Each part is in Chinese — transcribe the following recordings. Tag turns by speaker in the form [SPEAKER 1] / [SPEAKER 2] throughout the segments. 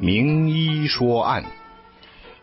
[SPEAKER 1] 名医说案，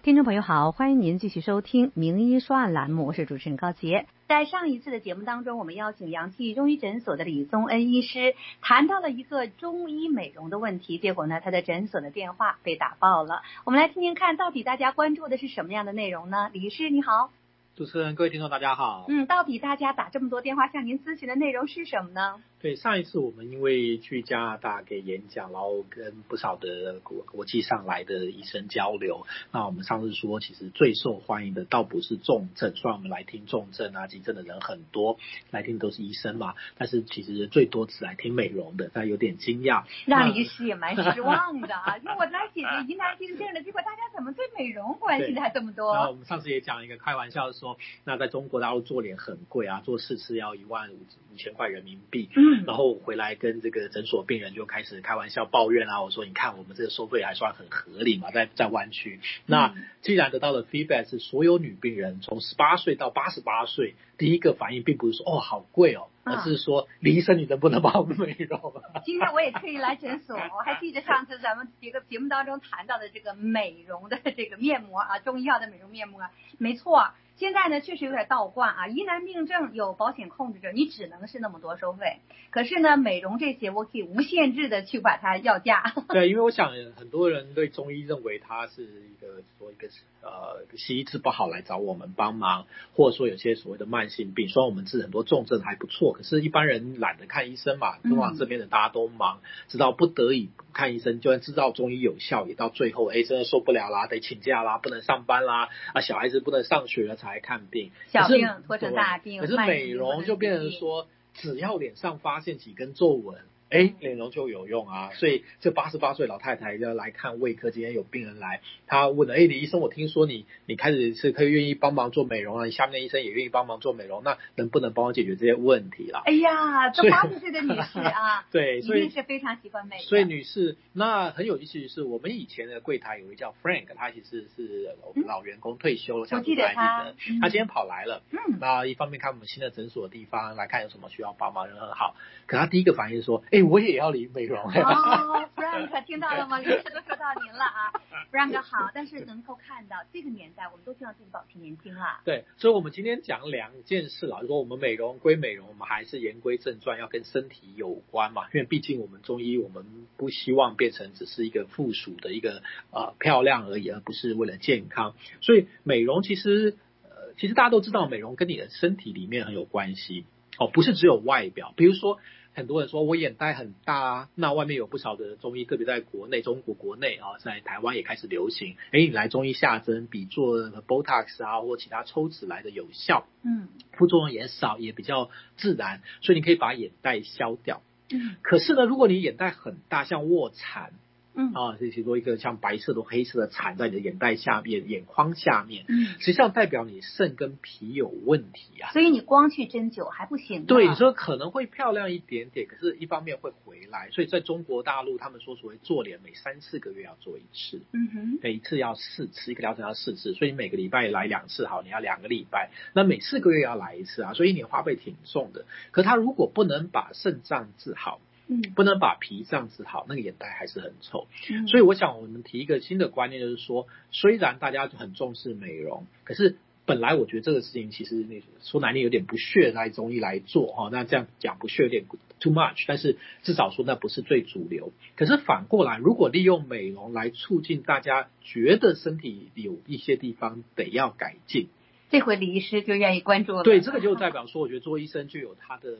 [SPEAKER 2] 听众朋友好，欢迎您继续收听《名医说案》栏目，我是主持人高杰。在上一次的节目当中，我们邀请阳气中医诊所的李宗恩医师谈到了一个中医美容的问题，结果呢，他的诊所的电话被打爆了。我们来听听看，到底大家关注的是什么样的内容呢？李医师你好。
[SPEAKER 3] 主持人，各位听众，大家好。
[SPEAKER 2] 嗯，到底大家打这么多电话向您咨询的内容是什么呢？
[SPEAKER 3] 对，上一次我们因为去加拿大给演讲，然后跟不少的国国际上来的医生交流。那我们上次说，其实最受欢迎的倒不是重症，虽然我们来听重症啊、急症的人很多，来听都是医生嘛，但是其实最多只来听美容的，大家有点惊讶。
[SPEAKER 2] 让医师也蛮失望的啊，因为我来解决疑难病症的，结果大家怎么对美容关心的还这么多？
[SPEAKER 3] 然后我们上次也讲一个开玩笑说，那在中国大陆做脸很贵啊，做四次要一万五五千块人民币。嗯，然后回来跟这个诊所病人就开始开玩笑抱怨啊，我说你看我们这个收费还算很合理嘛，在在湾区。那既然得到的 feedback 是所有女病人从十八岁到八十八岁，第一个反应并不是说哦好贵哦，而是说李医生你能不能帮我们美容？
[SPEAKER 2] 今天我也特意来诊所，我还记得上次咱们几个节目当中谈到的这个美容的这个面膜啊，中医药的美容面膜，没错。现在呢，确实有点倒挂啊！疑难病症有保险控制着，你只能是那么多收费。可是呢，美容这些我可以无限制的去把它要价。
[SPEAKER 3] 对，因为我想很多人对中医认为它是一个说一个呃西医治不好来找我们帮忙，或者说有些所谓的慢性病，虽然我们治很多重症还不错，可是一般人懒得看医生嘛，通往这边的大家都忙，直到不得已看医生，就算知道中医有效，也到最后哎真的受不了啦，得请假啦，不能上班啦，啊小孩子不能上学了。来看病，
[SPEAKER 2] 小病拖成大病。
[SPEAKER 3] 可是美容就变成说，只要脸上发现几根皱纹。哎，美容就有用啊！所以这八十八岁老太太要来看胃科，今天有病人来，她问了：哎，李医生，我听说你你开始是可以愿意帮忙做美容啊？你下面的医生也愿意帮忙做美容，那能不能帮我解决这些问题啦？
[SPEAKER 2] 哎呀，这八十岁的女士啊，
[SPEAKER 3] 对，所以
[SPEAKER 2] 是非常喜欢美。
[SPEAKER 3] 所以女士，那很有意思的是，我们以前的柜台有一位叫 Frank，他其实是老员工退休了，
[SPEAKER 2] 我记得他，
[SPEAKER 3] 他今天跑来了。嗯，那一方面看我们新的诊所的地方，来看有什么需要帮忙，人很好。可他第一个反应说：哎。我也要理美容。哦
[SPEAKER 2] ，Frank 听到了吗？医生都说到您了啊，Frank 好。但是能够看到这个年代，我们都希望自己保持年轻了。
[SPEAKER 3] 对，所以，我们今天讲两件事了。如果我们美容归美容，我们还是言归正传，要跟身体有关嘛。因为毕竟我们中医，我们不希望变成只是一个附属的一个呃漂亮而已，而不是为了健康。所以，美容其实呃，其实大家都知道，美容跟你的身体里面很有关系哦，不是只有外表。比如说。很多人说我眼袋很大啊，那外面有不少的中医，特别在国内，中国国内啊，在台湾也开始流行。哎，你来中医下针，比做 Botox 啊或其他抽脂来的有效，嗯，副作用也少，也比较自然，所以你可以把眼袋消掉。嗯，可是呢，如果你眼袋很大，像卧蚕。嗯啊，这是多一个像白色的、黑色的缠在你的眼袋下面、眼眶下面，嗯，实际上代表你肾跟脾有问题啊。
[SPEAKER 2] 所以你光去针灸还不行。
[SPEAKER 3] 对，你说可能会漂亮一点点，可是一方面会回来。所以在中国大陆，他们说所谓做脸，每三四个月要做一次，嗯哼，每一次要四次，一个疗程要四次，所以你每个礼拜来两次，好，你要两个礼拜，那每四个月要来一次啊，所以你花费挺重的。可他如果不能把肾脏治好，嗯，不能把脾脏治好，那个眼袋还是很臭。嗯，所以我想我们提一个新的观念，就是说，虽然大家就很重视美容，可是本来我觉得这个事情其实你说难听有点不屑来中医来做哈，那这样讲不屑有点 too much，但是至少说那不是最主流。可是反过来，如果利用美容来促进大家觉得身体有一些地方得要改进，
[SPEAKER 2] 这回李医师就愿意关注了。
[SPEAKER 3] 对，这个就代表说，我觉得做医生就有他的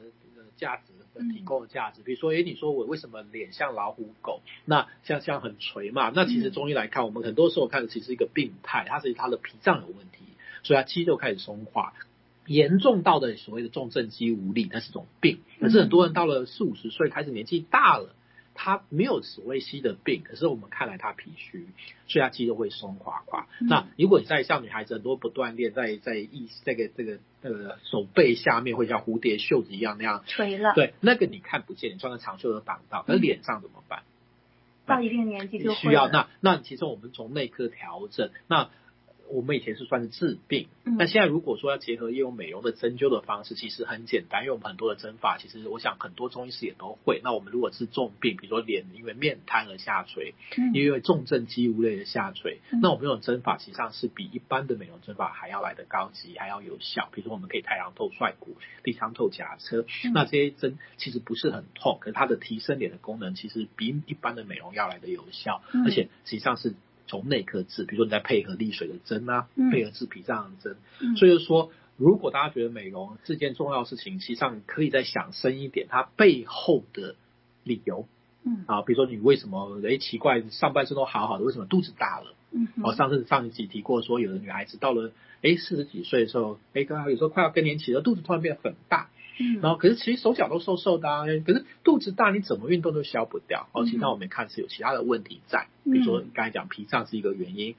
[SPEAKER 3] 价值。提供的价值，比如说，诶，你说我为什么脸像老虎狗？那像像很垂嘛？那其实中医来看，我们很多时候看的其实是一个病态，它是它的脾脏有问题，所以它肌肉开始松化，严重到的所谓的重症肌无力，那是种病。可是很多人到了四五十岁，开始年纪大了。他没有所谓西的病，可是我们看来他脾虚，所以他肌肉会松垮垮。嗯、那如果你在像女孩子很多不锻炼，在在意这个这个呃手背下面会像蝴蝶袖子一样那样
[SPEAKER 2] 垂了，
[SPEAKER 3] 对，那个你看不见，你穿个长袖都挡到。那脸上怎么办？
[SPEAKER 2] 到一定年纪就
[SPEAKER 3] 需要那那其实我们从内科调整那。我们以前是算是治病，
[SPEAKER 2] 嗯，
[SPEAKER 3] 但现在如果说要结合业务美容的针灸的方式，其实很简单，因为我们很多的针法，其实我想很多中医师也都会。那我们如果是重病，比如说脸因为面瘫而下垂，
[SPEAKER 2] 嗯，
[SPEAKER 3] 因为重症肌无类的下垂，
[SPEAKER 2] 嗯，
[SPEAKER 3] 那我们这种针法实际上是比一般的美容针法还要来得高级，还要有效。比如说我们可以太阳透帅骨、地仓透甲车，
[SPEAKER 2] 嗯，
[SPEAKER 3] 那这些针其实不是很痛，可是它的提升脸的功能其实比一般的美容要来的有效，
[SPEAKER 2] 嗯，
[SPEAKER 3] 而且实际上是。从内科治，比如说你在配合利水的针啊，
[SPEAKER 2] 嗯、
[SPEAKER 3] 配合治脾脏的针，
[SPEAKER 2] 嗯、
[SPEAKER 3] 所以就是说，如果大家觉得美容是件重要事情，实际上可以再想深一点，它背后的理由，
[SPEAKER 2] 嗯
[SPEAKER 3] 啊，比如说你为什么哎奇怪，上半身都好好的，为什么肚子大了？
[SPEAKER 2] 嗯，
[SPEAKER 3] 哦，上次上一集提过说，有的女孩子到了哎四十几岁的时候，哎刚好有时候快要更年期了，肚子突然变得很大。
[SPEAKER 2] 嗯，
[SPEAKER 3] 然后可是其实手脚都瘦瘦的啊，可是肚子大，你怎么运动都消不掉。哦，其实我们看是有其他的问题在，比如说刚才讲脾脏是一个原因，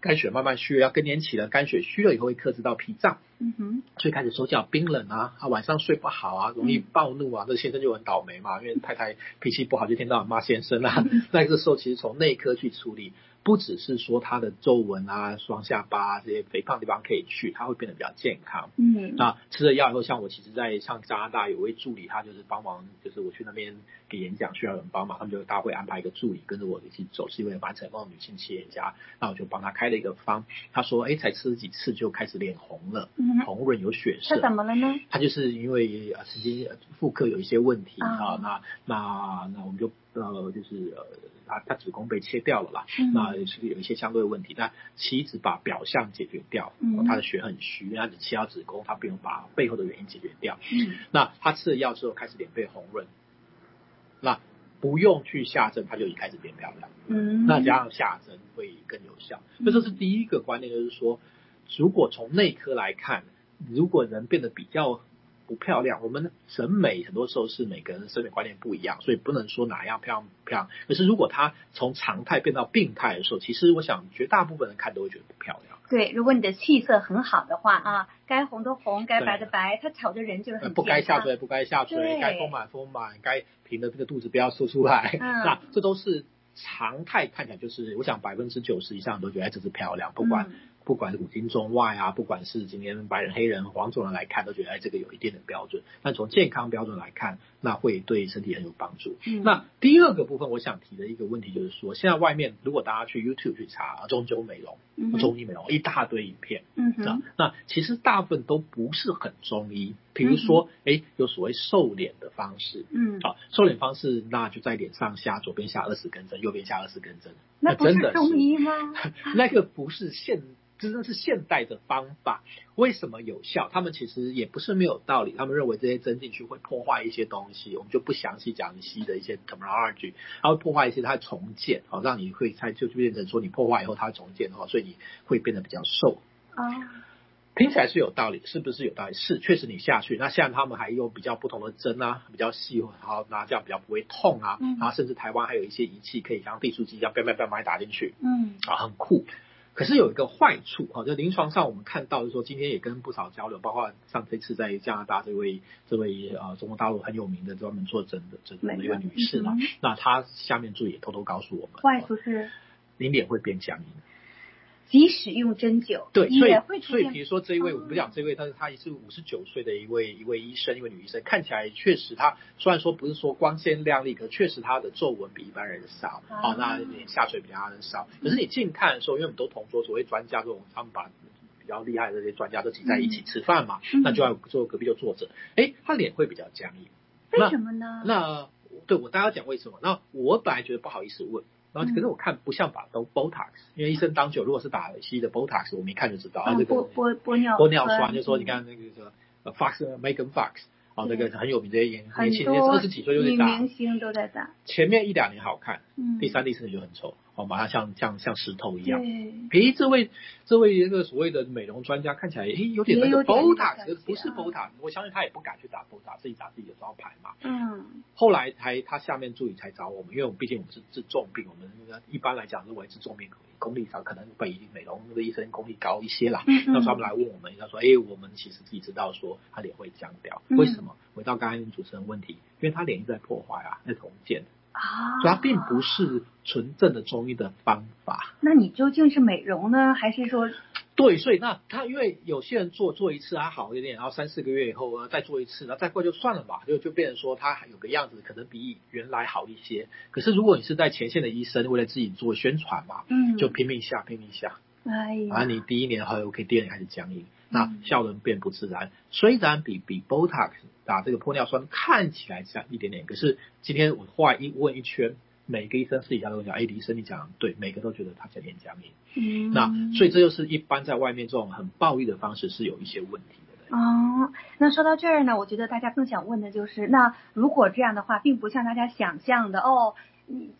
[SPEAKER 3] 肝血慢慢虚了，要更年期了，肝血虚了以后会克制到脾脏，
[SPEAKER 2] 嗯哼，
[SPEAKER 3] 所以开始手脚冰冷啊，啊晚上睡不好啊，容易暴怒啊，这先生就很倒霉嘛，因为太太脾气不好，就天天到晚骂先生啊。那个时候其实从内科去处理。不只是说他的皱纹啊、双下巴啊这些肥胖的地方可以去，他会变得比较健康。
[SPEAKER 2] 嗯，
[SPEAKER 3] 那吃了药以后，像我其实，在像加拿大有位助理，他就是帮忙，就是我去那边给演讲需要有人帮忙，他们就大会安排一个助理跟着我一起走，是一位蛮成功的女性企业家。那我就帮他开了一个方，他说，哎，才吃了几次就开始脸红了，
[SPEAKER 2] 嗯，
[SPEAKER 3] 红润有血色。
[SPEAKER 2] 他怎么了呢？
[SPEAKER 3] 他就是因为呃，曾经妇科有一些问题啊，
[SPEAKER 2] 哦，
[SPEAKER 3] 那那那我们就呃，就是呃。他他子宫被切掉了啦，
[SPEAKER 2] 嗯、
[SPEAKER 3] 那也是有一些相对的问题。那妻子把表象解决掉，
[SPEAKER 2] 嗯、
[SPEAKER 3] 他的血很虚，他只切到子宫，他不用把背后的原因解决掉。
[SPEAKER 2] 嗯，
[SPEAKER 3] 那他吃了药之后开始脸变红润，那不用去下针，他就已经开始变漂亮。
[SPEAKER 2] 嗯，
[SPEAKER 3] 那加上下针会更有效。所以这是第一个观念，就是说，如果从内科来看，如果人变得比较。不漂亮，我们审美很多时候是每个人的审美观念不一样，所以不能说哪样漂亮不漂亮。可是如果它从常态变到病态的时候，其实我想绝大部分人看都会觉得不漂亮。
[SPEAKER 2] 对，如果你的气色很好的话啊，该红的红，该白的白，它瞅着人就是很
[SPEAKER 3] 不该下垂不该下垂，该丰满丰满，该平的这个肚子不要凸出来，
[SPEAKER 2] 嗯、
[SPEAKER 3] 那这都是常态，看起来就是我想百分之九十以上都觉得这是漂亮，不管。不管是古今中外啊，不管是今天白人、黑人、黄种人来看，都觉得哎，这个有一定的标准。但从健康标准来看，那会对身体很有帮助。
[SPEAKER 2] 嗯，
[SPEAKER 3] 那第二个部分，我想提的一个问题就是说，现在外面如果大家去 YouTube 去查中灸美容、
[SPEAKER 2] 嗯、
[SPEAKER 3] 中医美容，一大堆影片，
[SPEAKER 2] 嗯
[SPEAKER 3] 那那其实大部分都不是很中医。比如说，哎、嗯，有所谓瘦脸的方式，
[SPEAKER 2] 嗯，
[SPEAKER 3] 啊，瘦脸方式，那就在脸上下左边下二十根针，右边下二十根针，
[SPEAKER 2] 那不是中医吗？
[SPEAKER 3] 那个不是现。真的是现代的方法，为什么有效？他们其实也不是没有道理。他们认为这些针进去会破坏一些东西，我们就不详细讲你西医的一些 terminology，它会破坏一些，它重建，好让你会它就就变成说你破坏以后它重建的话，所以你会变得比较瘦
[SPEAKER 2] 啊。
[SPEAKER 3] 听起来是有道理，是不是有道理？是，确实你下去，那像他们还有比较不同的针啊，比较细，然后，那这样比较不会痛啊。
[SPEAKER 2] 嗯。
[SPEAKER 3] 然后甚至台湾还有一些仪器可以像订书机一样，叭叭叭把你打进去。
[SPEAKER 2] 嗯。
[SPEAKER 3] 啊，很酷。可是有一个坏处啊，就临床上我们看到，就是说今天也跟不少交流，包括上这次在加拿大这位这位呃中国大陆很有名的专门做诊的这的一位女士嘛，那她下面助理也偷偷告诉我们，
[SPEAKER 2] 坏处是
[SPEAKER 3] 你脸会变僵硬。
[SPEAKER 2] 即使用针灸，
[SPEAKER 3] 对，所以
[SPEAKER 2] 会
[SPEAKER 3] 所以比如说这一位，我不讲这位，但是她也是五十九岁的一位一位医生，一位女医生，看起来确实她虽然说不是说光鲜亮丽，可确实她的皱纹比一般人少，好、啊哦，那脸下垂比他人少。可是你近看的时候，因为我们都同桌，所谓专家这种，他们把比较厉害的这些专家都挤在一起吃饭嘛，嗯、那就要坐隔壁就坐着，哎，他脸会比较僵硬，
[SPEAKER 2] 为什么呢？
[SPEAKER 3] 那对我大家讲为什么？那我本来觉得不好意思问。然后可是我看不像打都 Botox，因为医生当久，如果是打西医的 Botox，我们一看就知道啊，这个
[SPEAKER 2] 玻玻玻尿
[SPEAKER 3] 玻尿酸，就说你看那个什么 Fox Megan Fox，哦，那个很有名的年年轻人，二十几岁就在打，
[SPEAKER 2] 明星都在打，
[SPEAKER 3] 前面一两年好看，
[SPEAKER 2] 嗯，
[SPEAKER 3] 第三、第四年就很丑。哦，马上像像像石头一样。
[SPEAKER 2] 对。
[SPEAKER 3] 诶，这位这位一个所谓的美容专家看起来，诶，有点那个 Botox，不是 Botox，我相信他也不敢去打 Botox，自己打自己的招牌嘛。
[SPEAKER 2] 嗯。
[SPEAKER 3] 后来才他下面助理才找我们，因为我们毕竟我们是治重病，我们一般来讲认为治重病功力上可能比美容的医生功力高一些啦。
[SPEAKER 2] 嗯。
[SPEAKER 3] 那他们来问我们，他说，诶，我们其实自己知道说他脸会僵掉，为什么？回到刚才主持人问题，因为他脸一直在破坏啊，在重建。
[SPEAKER 2] 啊，
[SPEAKER 3] 所以它并不是纯正的中医的方法。
[SPEAKER 2] 那你究竟是美容呢，还是说
[SPEAKER 3] 对，所以那他因为有些人做做一次还好一点，然后三四个月以后再做一次，然后再过就算了吧，就就变成说他有个样子可能比原来好一些。可是如果你是在前线的医生，为了自己做宣传嘛，嗯，就拼命下拼命下，哎呀，然后你第一年还 OK，第二年开始僵硬，那效能变不自然。虽然比比 Botox 打这个玻尿酸看起来像一点点，可是今天我话一问一圈。每个医生私底下都讲，哎，李医生你讲对，每个都觉得他在演讲里。嗯，那所以这就是一般在外面这种很暴力的方式是有一些问题的。
[SPEAKER 2] 哦，那说到这儿呢，我觉得大家更想问的就是，那如果这样的话，并不像大家想象的哦，你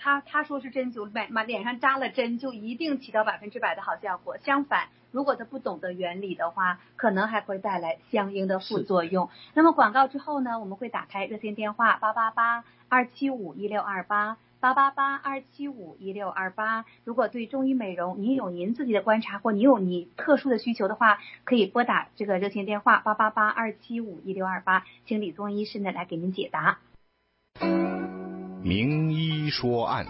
[SPEAKER 2] 他他说是针灸，把脸上扎了针就一定起到百分之百的好效果。相反，如果他不懂得原理的话，可能还会带来相应的副作用。那么广告之后呢，我们会打开热线电话八八八。二七五一六二八八八八二七五一六二八，如果对中医美容您有您自己的观察，或您有你特殊的需求的话，可以拨打这个热线电话八八八二七五一六二八，请李宗医师呢来给您解答。
[SPEAKER 1] 名医说案，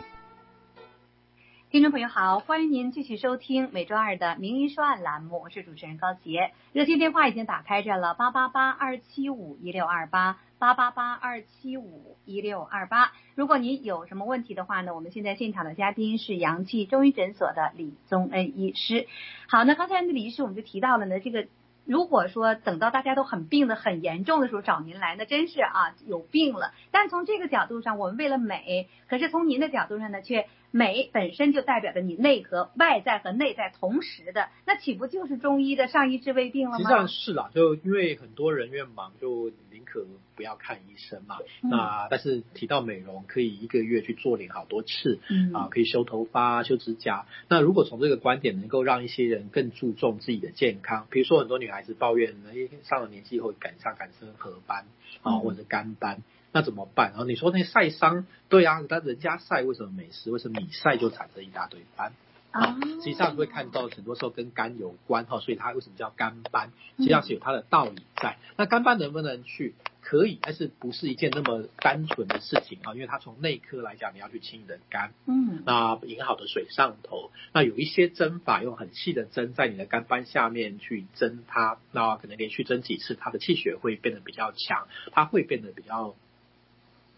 [SPEAKER 2] 听众朋友好，欢迎您继续收听每周二的名医说案栏目，我是主持人高洁，热线电话已经打开着了八八八二七五一六二八。八八八二七五一六二八，如果您有什么问题的话呢，我们现在现场的嘉宾是阳气中医诊所的李宗恩医师。好，那刚才那李医师我们就提到了呢，这个如果说等到大家都很病得很严重的时候找您来，那真是啊有病了。但从这个角度上，我们为了美，可是从您的角度上呢，却。美本身就代表着你内核、外在和内在同时的，那岂不就是中医的上医治未病了吗？
[SPEAKER 3] 实际上是啦，就因为很多人越忙，就宁可不要看医生嘛。嗯、那但是提到美容，可以一个月去做脸好多次，嗯啊，可以修头发、修指甲。那如果从这个观点能够让一些人更注重自己的健康，比如说很多女孩子抱怨，哎，上了年纪以后赶上赶生褐斑啊，或者干斑。那怎么办？然后你说那晒伤，对啊，但人家晒为什么没事？为什么你晒就产生一大堆斑？啊，实际上会看到很多时候跟肝有关哈，所以它为什么叫肝斑？实际上是有它的道理在。那肝斑能不能去？可以，但是不是一件那么单纯的事情啊？因为它从内科来讲，你要去清你的肝，嗯，那引好的水上头，那有一些针法用很细的针在你的肝斑下面去针它，那可能连续针几次，它的气血会变得比较强，它会变得比较。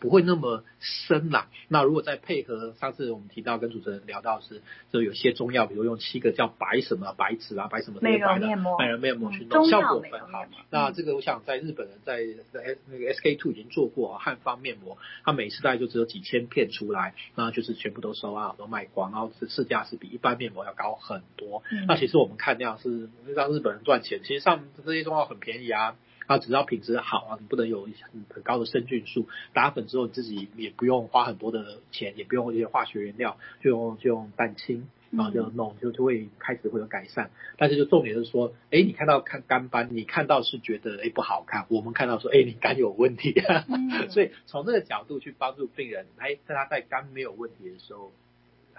[SPEAKER 3] 不会那么深啦。那如果再配合上次我们提到跟主持人聊到是，就有些中药，比如用七个叫白什么白芷啊，白什么的美容面膜，美容面膜去弄，效果很好。那这个我想在日本人在在那个 SK two 已经做过汉方面膜，它每次大概就只有几千片出来，那就是全部都收啊，都卖光，然后是市价是比一般面膜要高很多。嗯、那其实我们看那样是让日本人赚钱，其实上这些中药很便宜啊。啊，只要品质好啊，你不能有很很高的生菌数。打粉之后，你自己也不用花很多的钱，也不用一些化学原料，就用就用蛋清，然后就弄，就就会开始会有改善。但是就重点是说，哎，你看到看肝斑，你看到是觉得哎不好看，我们看到说，哎，你肝有问题。嗯、所以从这个角度去帮助病人，哎，在他在肝没有问题的时候。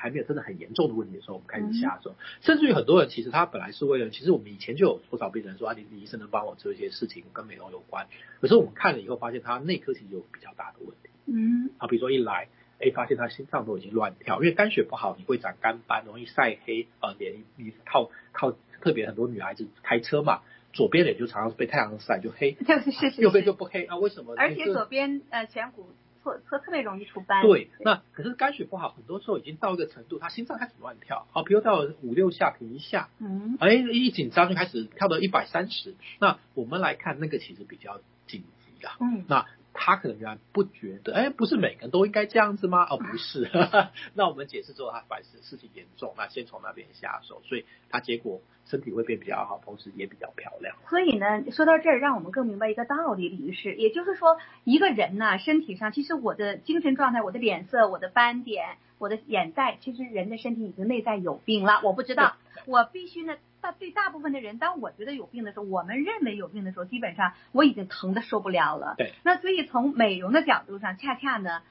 [SPEAKER 3] 还没有真的很严重的问题的时候，我们开始下手。嗯、甚至于很多人其实他本来是为了，其实我们以前就有不少病人说啊，李李医生能帮我做一些事情跟美容有关。可是我们看了以后，发现他内科其实有比较大的问题。嗯，啊，比如说一来，哎，发现他心脏都已经乱跳，因为肝血不好，你会长肝斑，容易晒黑啊，脸你靠靠，特别很多女孩子开车嘛，左边脸就常常被太阳晒就黑，
[SPEAKER 2] 就是是是，
[SPEAKER 3] 右边就不黑啊？为什么？
[SPEAKER 2] 而且左边呃颧骨。特特特别容易出斑。
[SPEAKER 3] 对，那可是肝血不好，很多时候已经到一个程度，他心脏开始乱跳。好，比如到五六下停一下，嗯，哎，一紧张就开始跳到一百三十。那我们来看，那个其实比较紧急啊。嗯，那。他可能原来不觉得，哎，不是每个人都应该这样子吗？哦，不是。那我们解释之后，他反思事情严重，那先从那边下手，所以他结果身体会变比较好，同时也比较漂亮。
[SPEAKER 2] 所以呢，说到这儿，让我们更明白一个道理，李医师，也就是说，一个人呢，身体上其实我的精神状态、我的脸色、我的斑点、我的眼袋，其实人的身体已经内在有病了。我不知道，我必须呢。大对大部分的人，当我觉得有病的时候，我们认为有病的时候，基本上我已经疼的受不了了。
[SPEAKER 3] 对。
[SPEAKER 2] 那所以从美容的角度上，恰恰呢，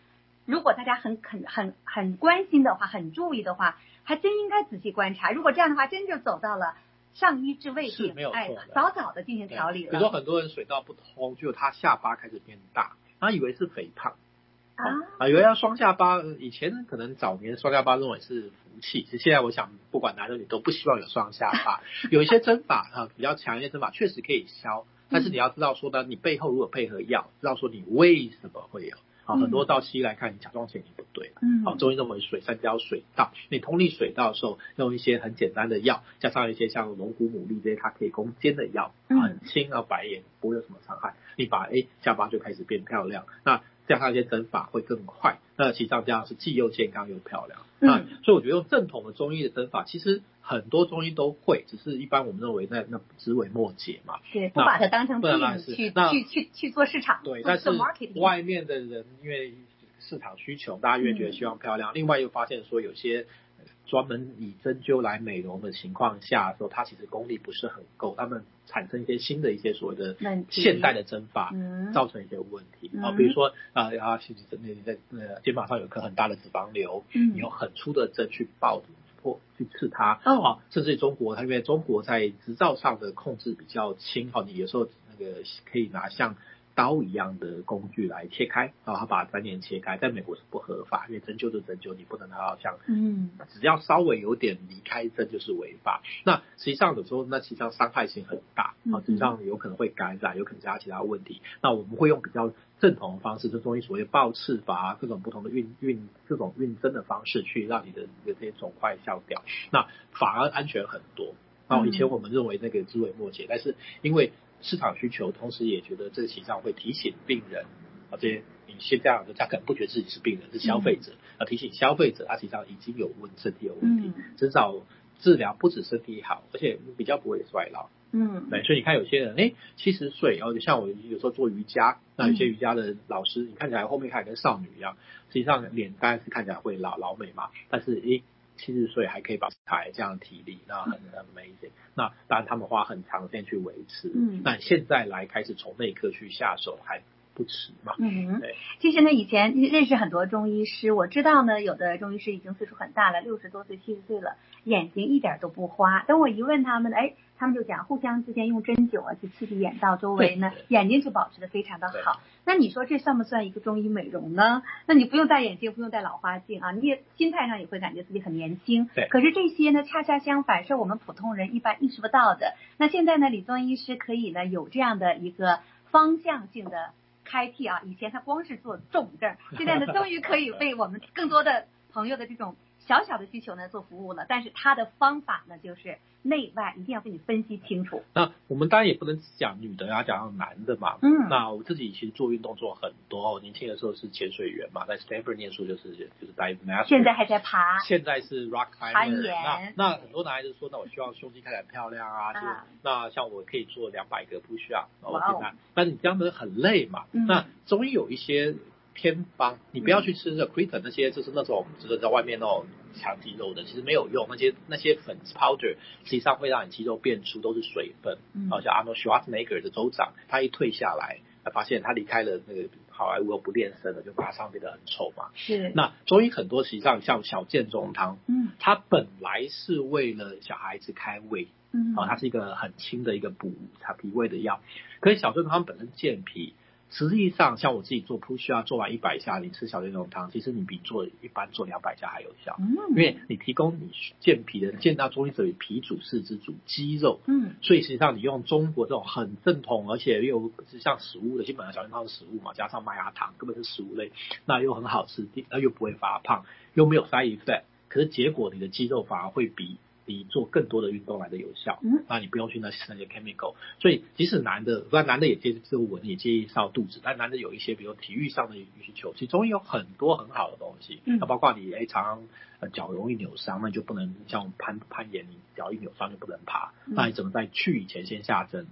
[SPEAKER 2] 如果大家很肯很很关心的话，很注意的话，还真应该仔细观察。如果这样的话，真就走到了上医治未病，
[SPEAKER 3] 是没有错的。
[SPEAKER 2] 哎，早早的进行调理了。
[SPEAKER 3] 比如说很多人水道不通，就他下巴开始变大，他以为是肥胖。
[SPEAKER 2] 啊
[SPEAKER 3] 啊，有人要双下巴，以前可能早年双下巴认为是福气，其实现在我想不管男的女都不希望有双下巴。有一些针法啊比较强一些针法确实可以消，但是你要知道说呢，你背后如果配合药，知道说你为什么会有。好，很多到西医来看，你甲状腺已经不对了。嗯，好，中医认为水三焦水道，你通利水道的时候，用一些很简单的药，加上一些像龙骨牡蛎这些它可以攻坚的药，很轻啊，白眼不会有什么伤害，你把哎下巴就开始变漂亮。那加上一些针法会更快，那其实上这样是既又健康又漂亮。那所以我觉得用正统的中医的针法，其实很多中医都会，只是一般我们认为那那枝微末节嘛。
[SPEAKER 2] 对，不把它当成病去去去去做市场。
[SPEAKER 3] 对，但是外面的人因为市场需求，大家越觉得希望漂亮，另外又发现说有些。专门以针灸来美容的情况下，说它其实功力不是很够，他们产生一些新的一些所谓的现代的针法，造成一些问题。啊，比如说啊啊，其实你在呃肩膀上有颗很大的脂肪瘤，你用很粗的针去爆破去刺它，啊，甚至中国它因为中国在执照上的控制比较轻，哈，你有时候那个可以拿像。刀一样的工具来切开，然后他把粘连切开，在美国是不合法，因为针灸就针灸，你不能拿到像，嗯，只要稍微有点离开针就是违法。那实际上有时候那实际上伤害性很大，啊，实际上有可能会感染，有可能加其他问题。那我们会用比较正统的方式，就中医所谓爆刺法，各种不同的运运这种运针的方式，去让你的这些肿块消掉，那反而安全很多。然后以前我们认为那个枝微末节，但是因为市场需求，同时也觉得这实上会提醒病人啊，这些你先这样子，他可能不觉得自己是病人，是消费者，要提醒消费者，他实际上已经有问身体有问题，至少治疗不止身体好，而且比较不会衰老。嗯，对，所以你看有些人，哎，七十岁，然后像我有时候做瑜伽，那有些瑜伽的老师，你看起来后面看起来跟少女一样，实际上脸当然是看起来会老老美嘛，但是诶。七十岁还可以保持台这样体力，那很 amazing。那当然他们花很长时间去维持。嗯，那现在来开始从内科去下手还不迟嘛？嗯，对。
[SPEAKER 2] 其实呢，以前认识很多中医师，我知道呢，有的中医师已经岁数很大了，六十多岁、七十岁了，眼睛一点都不花。等我一问他们，哎。他们就讲，互相之间用针灸啊去刺激眼道周围呢，眼睛就保持的非常的好。那你说这算不算一个中医美容呢？那你不用戴眼镜，不用戴老花镜啊，你也心态上也会感觉自己很年轻。
[SPEAKER 3] 对。
[SPEAKER 2] 可是这些呢，恰恰相反，是我们普通人一般意识不到的。那现在呢，李宗医师可以呢有这样的一个方向性的开辟啊，以前他光是做重症，现在呢 终于可以为我们更多的朋友的这种小小的需求呢做服务了。但是它的方法呢就是。内外一定要给你分析清楚。
[SPEAKER 3] 那我们当然也不能只讲女的，要讲男的嘛。嗯。那我自己其实做运动做很多，我年轻的时候是潜水员嘛，在 Stanford 念书就是就是 dive master。
[SPEAKER 2] 现在还在爬。
[SPEAKER 3] 现在是 rock climber。
[SPEAKER 2] 攀岩。
[SPEAKER 3] 那那很多男孩子说，那我希望胸肌看起来漂亮啊，就、啊、那像我可以做两百个 push up，我现在，但你这样子很累嘛。嗯、那终于有一些。偏方，你不要去吃这 creatine 那些，就是那种就是在外面那种强肌肉的，其实没有用。那些那些粉 powder 实际上会让你肌肉变粗，都是水分。好像 Arnold Schwarzenegger 的州长，他一退下来，他发现他离开了那个好莱坞不练身了，就马上变得很丑嘛。
[SPEAKER 2] 是。
[SPEAKER 3] 那中医很多实际上像小建中汤，嗯，它本来是为了小孩子开胃，嗯，啊，它是一个很轻的一个补它脾胃的药。可是小建中汤本身健脾。实际上，像我自己做 push up 做完一百下，你吃小建中汤，其实你比做一般做两百下还有效。嗯，因为你提供你健脾的，健到中医所谓脾主四肢主肌肉。嗯，所以实际上你用中国这种很正统，而且又是像食物的，基本上小建中汤是食物嘛，加上麦芽糖根本是食物类，那又很好吃，那又不会发胖，又没有 side effect，可是结果你的肌肉反而会比。比做更多的运动来的有效，嗯，那你不用去那那些 chemical，所以即使男的，不然男的也介意这个纹，也介意少肚子，但男的有一些，比如体育上的需求，其中有很多很好的东西，嗯，那包括你哎常常呃脚容易扭伤，那你就不能像攀攀岩，你脚一扭伤就不能爬，嗯，那你怎么在去以前先下针，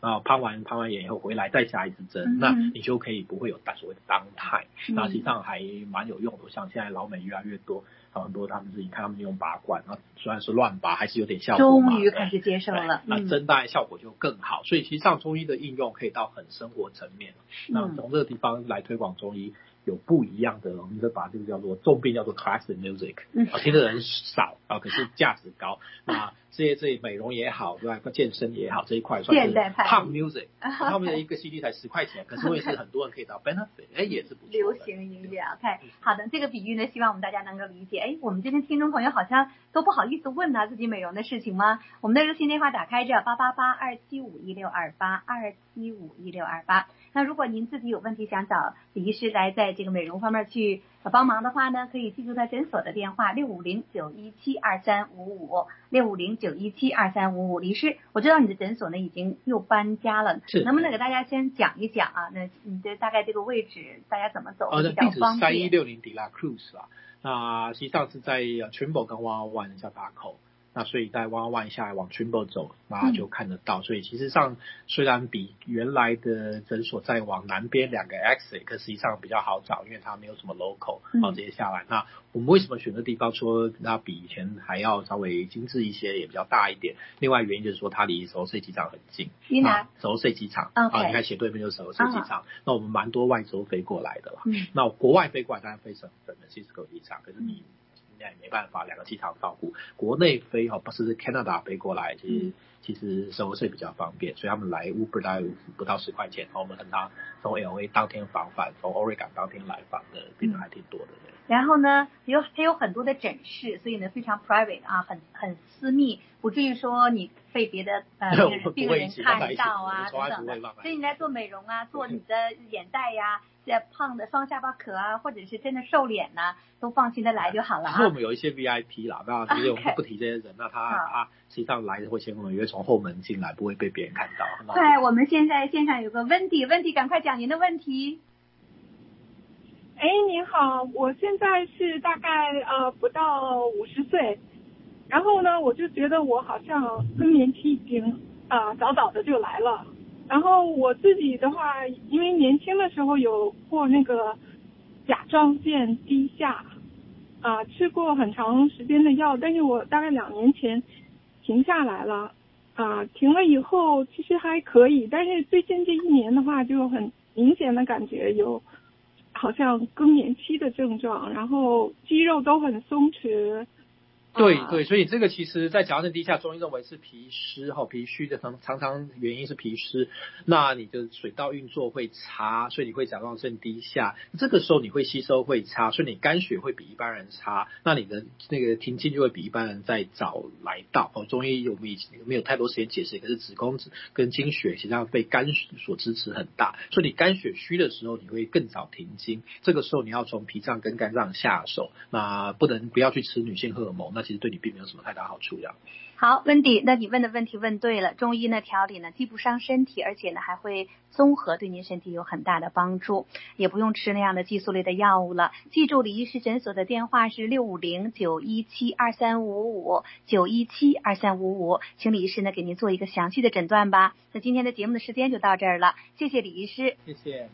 [SPEAKER 3] 然后攀完攀完岩以后回来再下一次针，嗯，那你就可以不会有所谓的 downtime，嗯，那实际上还蛮有用的，像现在老美越来越多。很多他们自己看他们用拔罐，啊，虽然是乱拔，还是有点效果。
[SPEAKER 2] 终于开始接受了，
[SPEAKER 3] 那针当然效果就更好。所以其实上中医的应用可以到很生活层面。那从这个地方来推广中医，有不一样的，我们就把这个叫做重病叫做 classic music，嗯，听的人少啊，可是价值高。那这些这些美容也好，对吧？健身也好，这一块算是 pop music，他们的一个 CD 才十块钱，可是也是很多人可以到 benefit，哎，也是不错。
[SPEAKER 2] 流行音乐，OK，好的，这个比喻呢，希望我们大家能够理解。哎，我们这边听众朋友好像都不好意思问呢、自己美容的事情吗？我们的热线电话打开着八八八二七五一六二八二七五一六二八。那如果您自己有问题想找李医师来在这个美容方面去帮忙的话呢，可以记住他诊所的电话六五零九一七二三五五六五零九一七二三五五。李医师，我知道你的诊所呢已经又搬家了，
[SPEAKER 3] 是
[SPEAKER 2] 能不能给大家先讲一讲啊？那你的大概这个位置大家怎么走
[SPEAKER 3] 比
[SPEAKER 2] 较方便？
[SPEAKER 3] 三一六零 De La Cruz 啊，那实际上是在 Trimble 跟 One 交叉口。那所以在弯弯下来往 Trimble 走，那就看得到。嗯、所以其实上虽然比原来的诊所再往南边两个 exit，可实际上比较好找，因为它没有什么 local，然后直接下来。嗯、那我们为什么选择地方说那比以前还要稍微精致一些，也比较大一点？另外原因就是说它离首尔市机场很近。
[SPEAKER 2] 离哪？
[SPEAKER 3] 首尔市机
[SPEAKER 2] 场。
[SPEAKER 3] 啊，你看斜对面就是首尔市机场。Uh. 那我们蛮多外州飞过来的了。
[SPEAKER 2] 嗯。
[SPEAKER 3] 那国外飞过来当然飞省份的 Cisco 机场，可是你。嗯也没办法，两个机场照顾。国内飞哦，不是 Canada 飞过来，其实、嗯、其实收税比较方便，所以他们来 Uber 大概不到十块钱。我们很多从 LA 当天往返，从 Oregon 当天来访的病人还挺多的。
[SPEAKER 2] 嗯、然后呢，有它有很多的诊室，所以呢非常 private 啊，很很私密，不至于说你被别的呃 病人看到啊等等的。所以你来做美容啊，做你的眼袋呀、啊。这胖的双下巴壳啊，或者是真的瘦脸呐、啊，都放心的来就好了啊。
[SPEAKER 3] 其实我们有一些 VIP 啦，那其实我们不提这些人，Okay. 那他他实际上来的会先我们约从后门进来，不会被别人看到。
[SPEAKER 2] 对，我们现在线上有个 Wendy，Wendy 赶快讲您的问题。
[SPEAKER 4] 哎，您好，我现在是大概呃不到五十岁，然后呢，我就觉得我好像更年期已经啊、呃、早早的就来了。然后我自己的话，因为年轻的时候有过那个甲状腺低下，啊，吃过很长时间的药，但是我大概两年前停下来了，啊，停了以后其实还可以，但是最近这一年的话，就很明显的感觉有好像更年期的症状，然后肌肉都很松弛。
[SPEAKER 3] 对对，所以这个其实，在甲状腺低下，中医认为是脾湿哈，脾虚的常常常原因是脾湿，那你的水道运作会差，所以你会甲状腺低下，这个时候你会吸收会差，所以你肝血会比一般人差，那你的那个停经就会比一般人再早来到。哦，中医我们以前没有太多时间解释，可是子宫跟经血实际上被肝所支持很大，所以你肝血虚的时候，你会更早停经，这个时候你要从脾脏跟肝脏下手，那不能不要去吃女性荷尔蒙，那。其实对你并没有什么太大好处呀。
[SPEAKER 2] 好，温迪，那你问的问题问对了。中医呢调理呢既不伤身体，而且呢还会综合对您身体有很大的帮助，也不用吃那样的激素类的药物了。记住李医师诊所的电话是六五零九一七二三五五九一七二三五五，请李医师呢给您做一个详细的诊断吧。那今天的节目的时间就到这儿了，谢谢李医师，
[SPEAKER 3] 谢谢。